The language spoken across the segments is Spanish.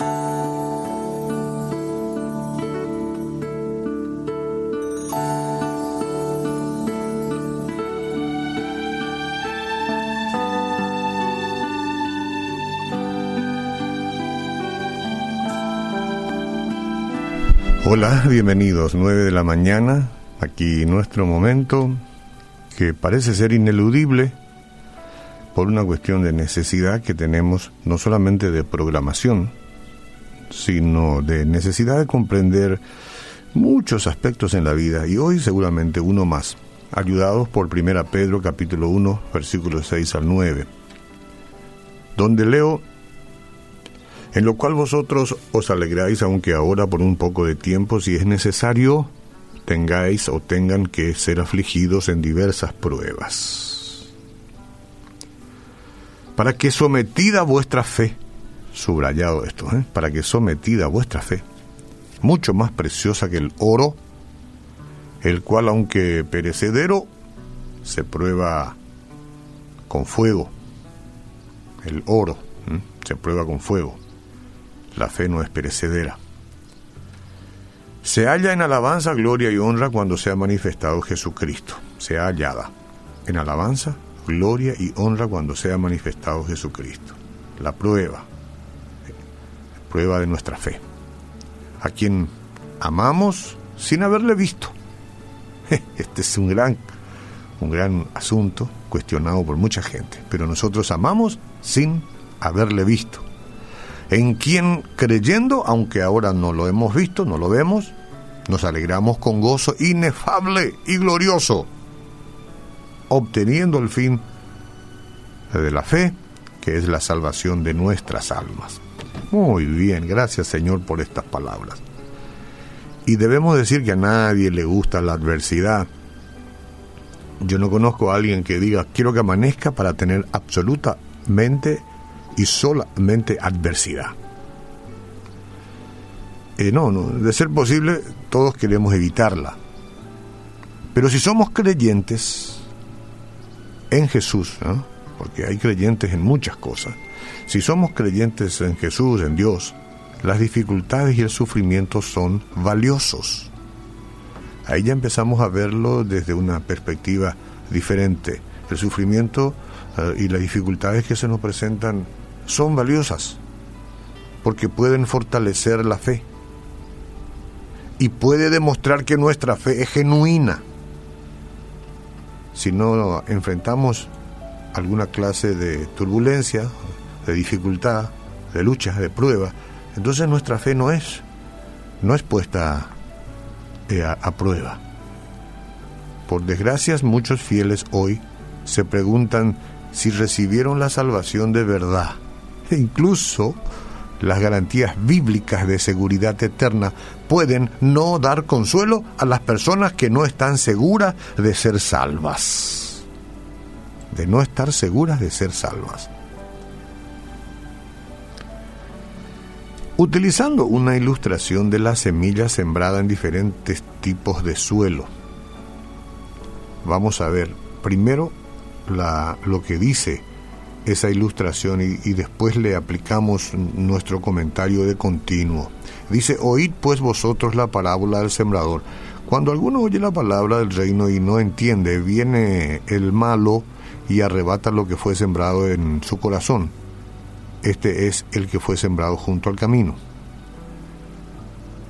Hola, bienvenidos. 9 de la mañana, aquí nuestro momento que parece ser ineludible por una cuestión de necesidad que tenemos no solamente de programación, sino de necesidad de comprender muchos aspectos en la vida. Y hoy seguramente uno más, ayudados por 1 Pedro capítulo 1 versículos 6 al 9, donde leo en lo cual vosotros os alegráis, aunque ahora por un poco de tiempo, si es necesario, tengáis o tengan que ser afligidos en diversas pruebas. Para que sometida vuestra fe, subrayado esto, ¿eh? para que sometida vuestra fe, mucho más preciosa que el oro, el cual aunque perecedero, se prueba con fuego. El oro se prueba con fuego la fe no es perecedera. Se halla en alabanza, gloria y honra cuando se ha manifestado Jesucristo. Se ha hallada en alabanza, gloria y honra cuando se ha manifestado Jesucristo. La prueba, prueba de nuestra fe. A quien amamos sin haberle visto. Este es un gran, un gran asunto cuestionado por mucha gente, pero nosotros amamos sin haberle visto en quien creyendo, aunque ahora no lo hemos visto, no lo vemos, nos alegramos con gozo inefable y glorioso, obteniendo el fin de la fe, que es la salvación de nuestras almas. Muy bien, gracias Señor por estas palabras. Y debemos decir que a nadie le gusta la adversidad. Yo no conozco a alguien que diga, quiero que amanezca para tener absolutamente y solamente adversidad. Eh, no, no, de ser posible, todos queremos evitarla. Pero si somos creyentes en Jesús, porque hay creyentes en muchas cosas, si somos creyentes en Jesús, en Dios, las dificultades y el sufrimiento son valiosos. Ahí ya empezamos a verlo desde una perspectiva diferente. El sufrimiento eh, y las dificultades que se nos presentan son valiosas porque pueden fortalecer la fe y puede demostrar que nuestra fe es genuina. Si no enfrentamos alguna clase de turbulencia, de dificultad, de lucha, de prueba, entonces nuestra fe no es, no es puesta eh, a, a prueba. Por desgracia, muchos fieles hoy se preguntan si recibieron la salvación de verdad e incluso las garantías bíblicas de seguridad eterna pueden no dar consuelo a las personas que no están seguras de ser salvas. De no estar seguras de ser salvas. Utilizando una ilustración de la semilla sembrada en diferentes tipos de suelo, vamos a ver primero la, lo que dice esa ilustración y, después le aplicamos nuestro comentario de continuo. Dice, oíd pues vosotros la parábola del sembrador. Cuando alguno oye la palabra del reino y no entiende, viene el malo y arrebata lo que fue sembrado en su corazón. Este es el que fue sembrado junto al camino.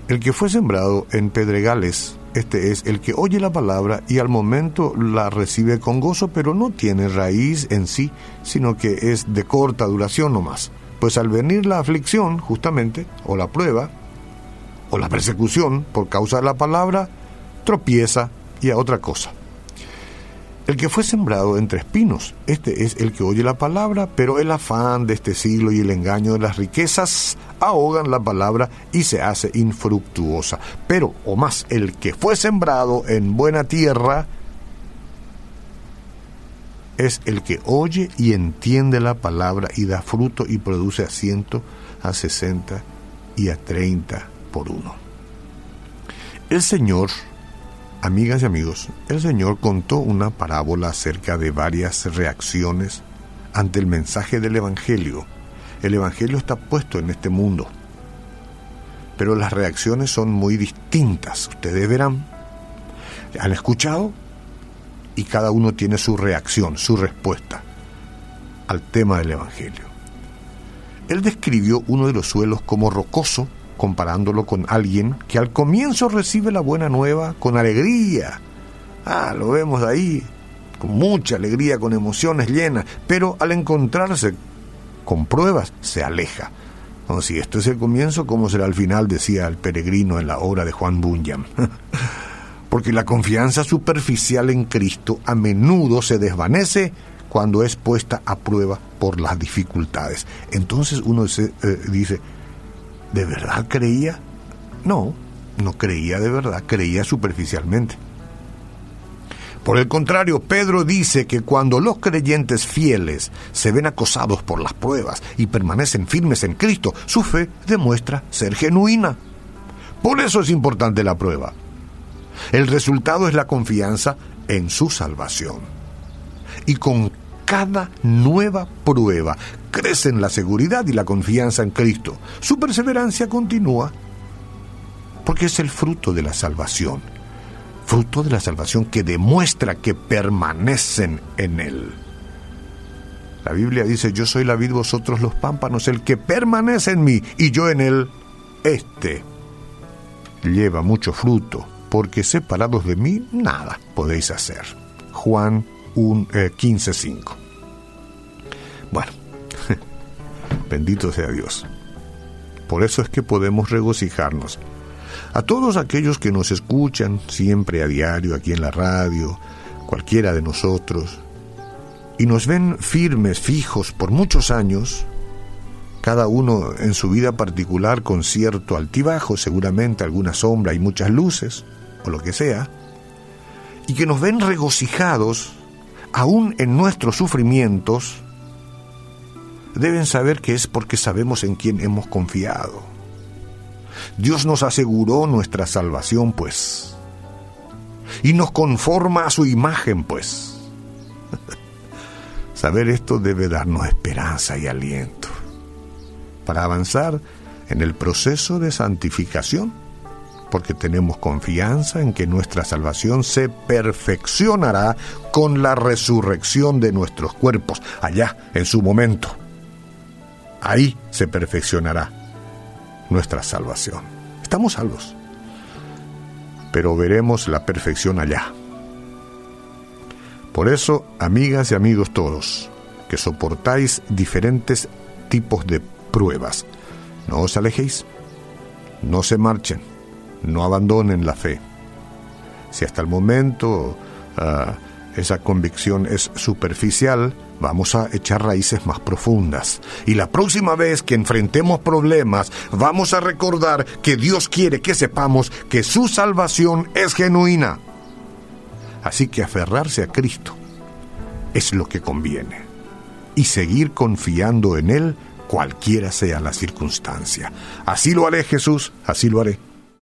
El que fue sembrado en pedregales este es el que oye la palabra y al momento la recibe con gozo, pero no tiene raíz en sí, sino que es de corta duración nomás. Pues al venir la aflicción, justamente, o la prueba, o la persecución por causa de la palabra, tropieza y a otra cosa. El que fue sembrado entre espinos, este es el que oye la palabra, pero el afán de este siglo y el engaño de las riquezas ahogan la palabra y se hace infructuosa. Pero, o más, el que fue sembrado en buena tierra es el que oye y entiende la palabra y da fruto y produce a ciento, a sesenta y a treinta por uno. El Señor Amigas y amigos, el Señor contó una parábola acerca de varias reacciones ante el mensaje del Evangelio. El Evangelio está puesto en este mundo, pero las reacciones son muy distintas. Ustedes verán, han escuchado y cada uno tiene su reacción, su respuesta al tema del Evangelio. Él describió uno de los suelos como rocoso, comparándolo con alguien que al comienzo recibe la buena nueva con alegría. Ah, lo vemos ahí, con mucha alegría, con emociones llenas, pero al encontrarse con pruebas se aleja. Si esto es el comienzo, ¿cómo será el final? decía el peregrino en la obra de Juan Bunyan. Porque la confianza superficial en Cristo a menudo se desvanece cuando es puesta a prueba por las dificultades. Entonces uno se, eh, dice, ¿de verdad creía? No, no creía de verdad, creía superficialmente. Por el contrario, Pedro dice que cuando los creyentes fieles se ven acosados por las pruebas y permanecen firmes en Cristo, su fe demuestra ser genuina. Por eso es importante la prueba. El resultado es la confianza en su salvación. Y con cada nueva prueba crecen la seguridad y la confianza en Cristo. Su perseverancia continúa porque es el fruto de la salvación fruto de la salvación que demuestra que permanecen en Él. La Biblia dice, yo soy la vid, vosotros los pámpanos, el que permanece en mí y yo en Él, este lleva mucho fruto, porque separados de mí nada podéis hacer. Juan 15:5. Eh, bueno, bendito sea Dios. Por eso es que podemos regocijarnos a todos aquellos que nos escuchan siempre a diario aquí en la radio, cualquiera de nosotros, y nos ven firmes, fijos por muchos años, cada uno en su vida particular con cierto altibajo, seguramente alguna sombra y muchas luces, o lo que sea, y que nos ven regocijados aún en nuestros sufrimientos, deben saber que es porque sabemos en quién hemos confiado Dios nos aseguró nuestra salvación, pues. Y nos conforma a su imagen, pues. Saber esto debe darnos esperanza y aliento para avanzar en el proceso de santificación, porque tenemos confianza en que nuestra salvación se perfeccionará con la resurrección de nuestros cuerpos, allá en su momento. Ahí se perfeccionará nuestra salvación. Estamos salvos, pero veremos la perfección allá. Por eso, amigas y amigos todos, que soportáis diferentes tipos de pruebas, no os alejéis, no se marchen, no abandonen la fe. Si hasta el momento ah, esa convicción es superficial, vamos a echar raíces más profundas. Y la próxima vez que enfrentemos problemas, vamos a recordar que Dios quiere que sepamos que su salvación es genuina. Así que aferrarse a Cristo es lo que conviene. Y seguir confiando en Él cualquiera sea la circunstancia. Así lo haré Jesús, así lo haré.